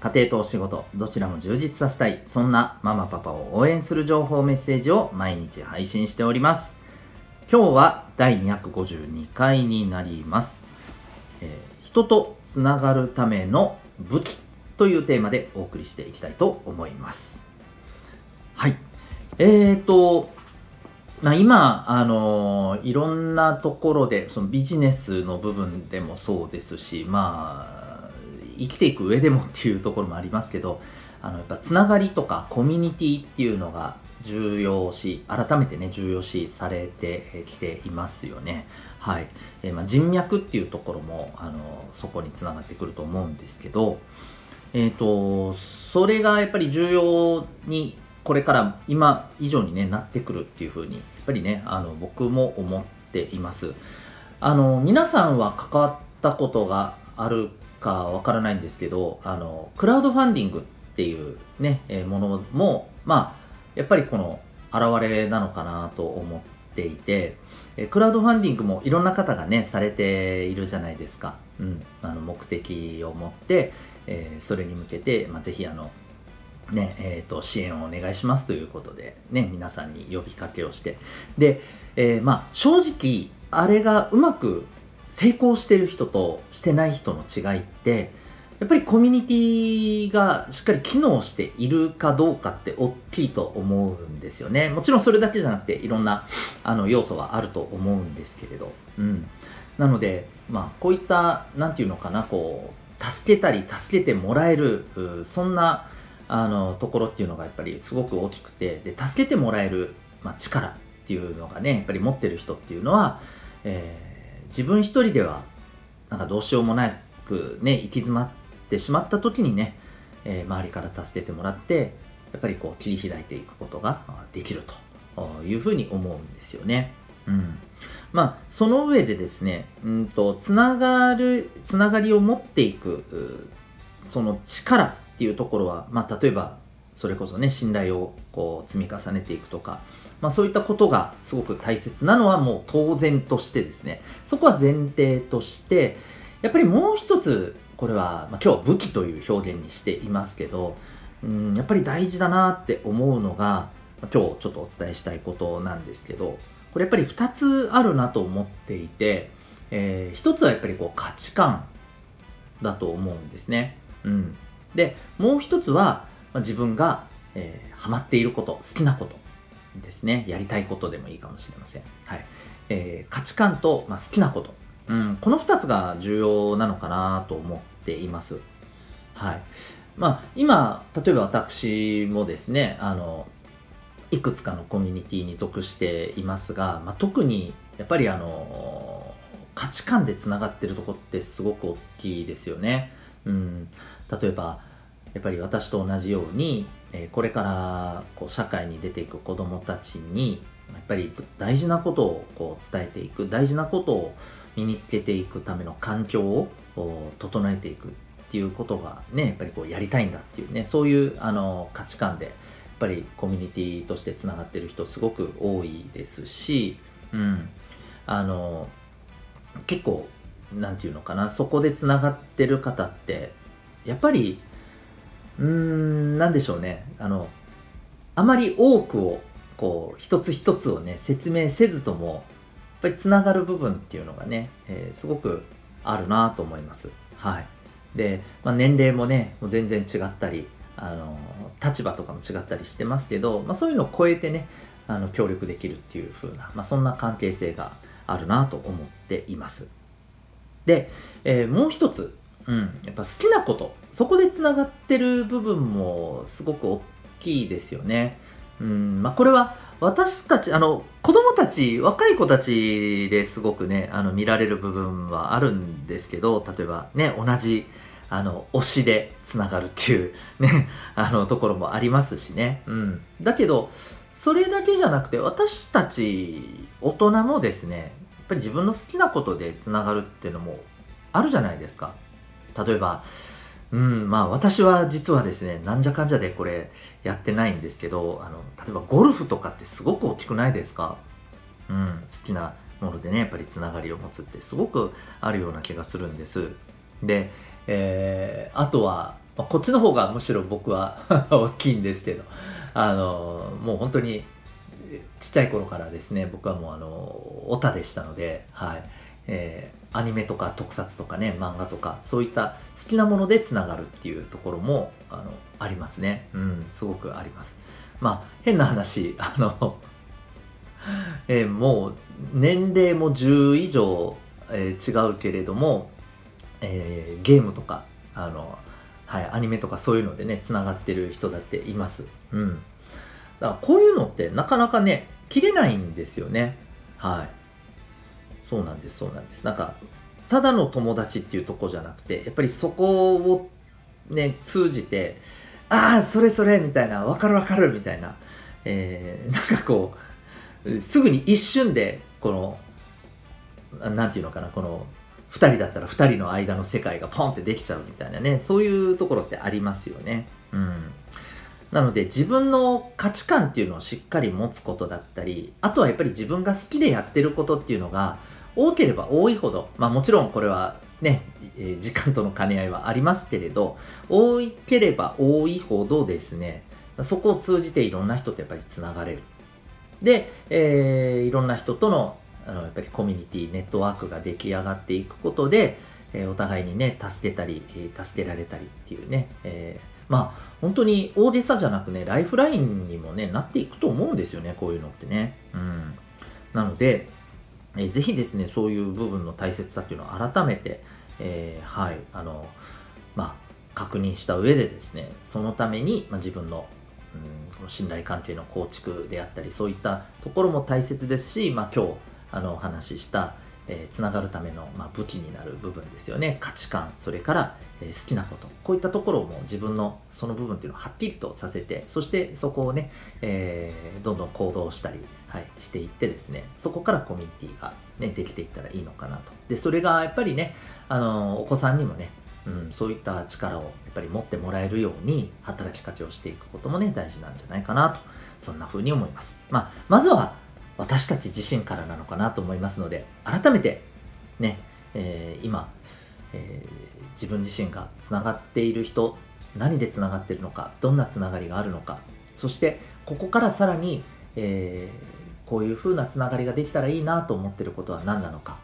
家庭とお仕事どちらも充実させたい。そんなママパパを応援する情報メッセージを毎日配信しております。今日は第252回になります、えー、人とつながるための武器というテーマでお送りしていきたいと思います。はい。えーとまあ、今、あのいろんなところでそのビジネスの部分でもそうですし、まあ、生きていく上でもっていうところもありますけどあのやっぱつながりとかコミュニティっていうのが重要視改めてね重要視されてきていますよね。はい、えー、まあ、人脈っていうところもあのそこにつながってくると思うんですけどえっ、ー、とそれがやっぱり重要にこれから今以上にねなってくるっていうふうにやっぱりねあの僕も思っています。あの皆さんは関わったことがあるかわからないんですけど、あの、クラウドファンディングっていうね、え、ものも、まあ、やっぱりこの現れなのかなと思っていて、えクラウドファンディングもいろんな方がね、されているじゃないですか。うん。あの、目的を持って、えー、それに向けて、まあ、ぜひあの、ね、えっ、ー、と、支援をお願いしますということで、ね、皆さんに呼びかけをして。で、えー、まあ、正直、あれがうまく成功してる人としてない人の違いってやっぱりコミュニティがしっかり機能しているかどうかって大きいと思うんですよね。もちろんそれだけじゃなくていろんなあの要素はあると思うんですけれど。うん。なので、まあこういった、なんていうのかな、こう、助けたり助けてもらえる、そんなあのところっていうのがやっぱりすごく大きくて、で、助けてもらえる、まあ、力っていうのがね、やっぱり持ってる人っていうのは、え自分一人ではなんかどうしようもなくね行き詰まってしまった時にね、えー、周りから助けてもらってやっぱりこう切り開いていくことができるというふうに思うんですよね。うん、まあその上でですね、うんとつながるつながりを持っていくその力っていうところは、まあ、例えばそれこそね信頼をこう積み重ねていくとかまあ、そういったことがすごく大切なのはもう当然としてですね、そこは前提として、やっぱりもう一つ、これは、まあ、今日は武器という表現にしていますけど、うん、やっぱり大事だなって思うのが、今日ちょっとお伝えしたいことなんですけど、これやっぱり2つあるなと思っていて、えー、1つはやっぱりこう価値観だと思うんですね。うん。で、もう1つは、まあ、自分が、えー、ハマっていること、好きなこと。ですね。やりたいことでもいいかもしれません。はい。えー、価値観と、まあ、好きなこと。うん、この2つが重要なのかなと思っています。はい。まあ、今、例えば私もですね、あの、いくつかのコミュニティに属していますが、まあ、特にやっぱりあの価値観でつながってるとこってすごく大きいですよね。うん、例えばやっぱり私と同じようにえこれからこう社会に出ていく子どもたちにやっぱり大事なことをこう伝えていく大事なことを身につけていくための環境を整えていくっていうことがねやっぱりこうやりたいんだっていうねそういうあの価値観でやっぱりコミュニティとしてつながってる人すごく多いですし、うん、あの結構なんていうのかなそこでつながってる方ってやっぱりうーん、なんでしょうね。あの、あまり多くを、こう、一つ一つをね、説明せずとも、やっぱりつながる部分っていうのがね、えー、すごくあるなと思います。はい。で、まあ、年齢もね、もう全然違ったり、あの、立場とかも違ったりしてますけど、まあ、そういうのを超えてね、あの、協力できるっていう風な、まあ、そんな関係性があるなと思っています。で、えー、もう一つ、うん、やっぱ好きなことそこでつながってる部分もすごく大きいですよね。うんまあ、これは私たちあの子供たち若い子たちですごくねあの見られる部分はあるんですけど例えばね同じあの、推しでつながるっていう ね、あの、ところもありますしね。うん。だけど、それだけじゃなくて、私たち大人もですね、やっぱり自分の好きなことでつながるっていうのもあるじゃないですか。例えば、うん、まあ私は実はですね、なんじゃかんじゃでこれやってないんですけど、あの、例えばゴルフとかってすごく大きくないですか？うん、好きなものでね、やっぱりつながりを持つってすごくあるような気がするんです。で、えー、あとはま、こっちの方がむしろ僕は 大きいんですけど、あの、もう本当にちっちゃい頃からですね、僕はもうあの、オタでしたので、はい。えー、アニメとか特撮とかね、漫画とか、そういった好きなものでつながるっていうところも、あの、ありますね。うん、すごくあります。まあ、変な話、あの えー、もう、年齢も10以上、えー、違うけれども、えー、ゲームとか、あの、はい、アニメとかそういうのでね、つながってる人だっています。うん。だからこういうのってなかなかね、切れないんですよね。はい。そうなんです、そうなんです。なんか、ただの友達っていうとこじゃなくて、やっぱりそこをね、通じて、ああ、それそれみたいな、わかるわかるみたいな、えー、なんかこう、すぐに一瞬で、この、なんていうのかな、この、2人だったら2人の間の世界がポンってできちゃうみたいなね、そういうところってありますよね。うん。なので自分の価値観っていうのをしっかり持つことだったり、あとはやっぱり自分が好きでやってることっていうのが多ければ多いほど、まあもちろんこれはね、え時間との兼ね合いはありますけれど、多ければ多いほどですね、そこを通じていろんな人とやっぱりつながれる。で、えー、いろんな人とのあのやっぱりコミュニティ、ネットワークが出来上がっていくことで、えー、お互いにね、助けたり、え、助けられたりっていうね、えー、まあ、本当に大げさじゃなくね、ライフラインにもね、なっていくと思うんですよね、こういうのってね。うん。なので、えー、ぜひですね、そういう部分の大切さっていうのを改めて、えー、はい、あの、まあ、確認した上でですね、そのために、まあ、自分の、うん、信頼関係の構築であったり、そういったところも大切ですし、まあ、今日、あの、お話しした、えー、つながるための、まあ、武器になる部分ですよね。価値観、それから、えー、好きなこと。こういったところも自分のその部分っていうのをはっきりとさせて、そしてそこをね、えー、どんどん行動したり、はい、していってですね、そこからコミュニティがね、できていったらいいのかなと。で、それがやっぱりね、あのお子さんにもね、うん、そういった力をやっぱり持ってもらえるように働きかけをしていくこともね、大事なんじゃないかなと、そんな風に思います。まあ、まずは私たち自身からなのかなと思いますので、改めてね、えー、今、えー、自分自身がつながっている人、何でつながっているのか、どんなつながりがあるのか、そしてここからさらに、えー、こういう風なつながりができたらいいなと思っていることは何なのか、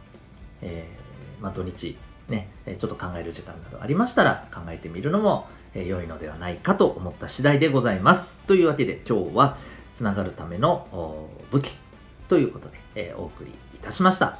え、まあ、土日、ね、ちょっと考える時間などありましたら考えてみるのも良いのではないかと思った次第でございます。というわけで今日はつながるための武器ということで、えー、お送りいたしました。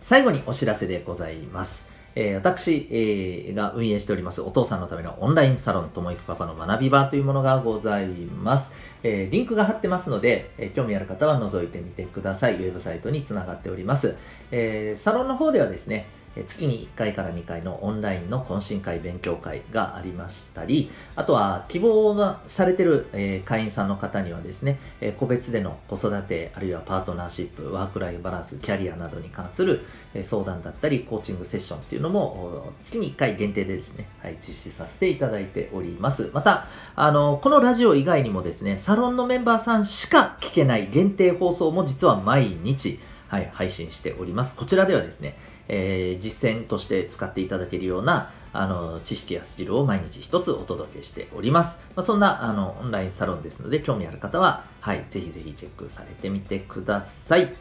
最後にお知らせでございます。えー、私、えー、が運営しておりますお父さんのためのオンラインサロンともいくパパの学び場というものがございます。えー、リンクが貼ってますので、え興味ある方は覗いてみてください。ウェブサイトにつながっております。えサロンの方ではですね、月に1回から2回のオンラインの懇親会勉強会がありましたり、あとは希望がされてる、え会員さんの方にはですね、え個別での子育て、あるいはパートナーシップ、ワークライフバランス、キャリアなどに関する、え相談だったり、コーチングセッションっていうのも月に1回限定でですね、はい、実施させていただいております。また、あの、このラジオ以外にもですね、サロンのメンバーさんしか聞けない限定放送も実は毎日、はい、配信しております。こちらではですね、えー、実践として使っていただけるような、あの、知識やスキルを毎日一つお届けしております。まあ、そんな、あの、オンラインサロンですので、興味ある方は、はい、ぜひぜひチェックされてみてください。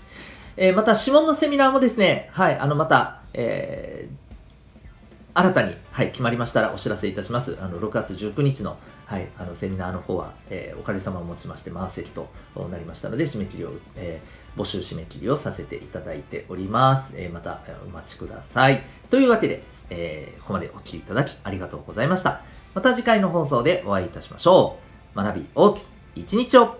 えー、また、指紋のセミナーもですね、はい、あの、また、えー、新たに、はい、決まりましたらお知らせいたします。あの、6月19日の、はい、あの、セミナーの方は、えー、おかげさまをもちまして満席となりましたので、締め切りを、えー募集締め切りをさせていただいております。えー、またお待ちください。というわけで、えー、ここまでお聴きいただきありがとうございました。また次回の放送でお会いいたしましょう。学び大きい一日を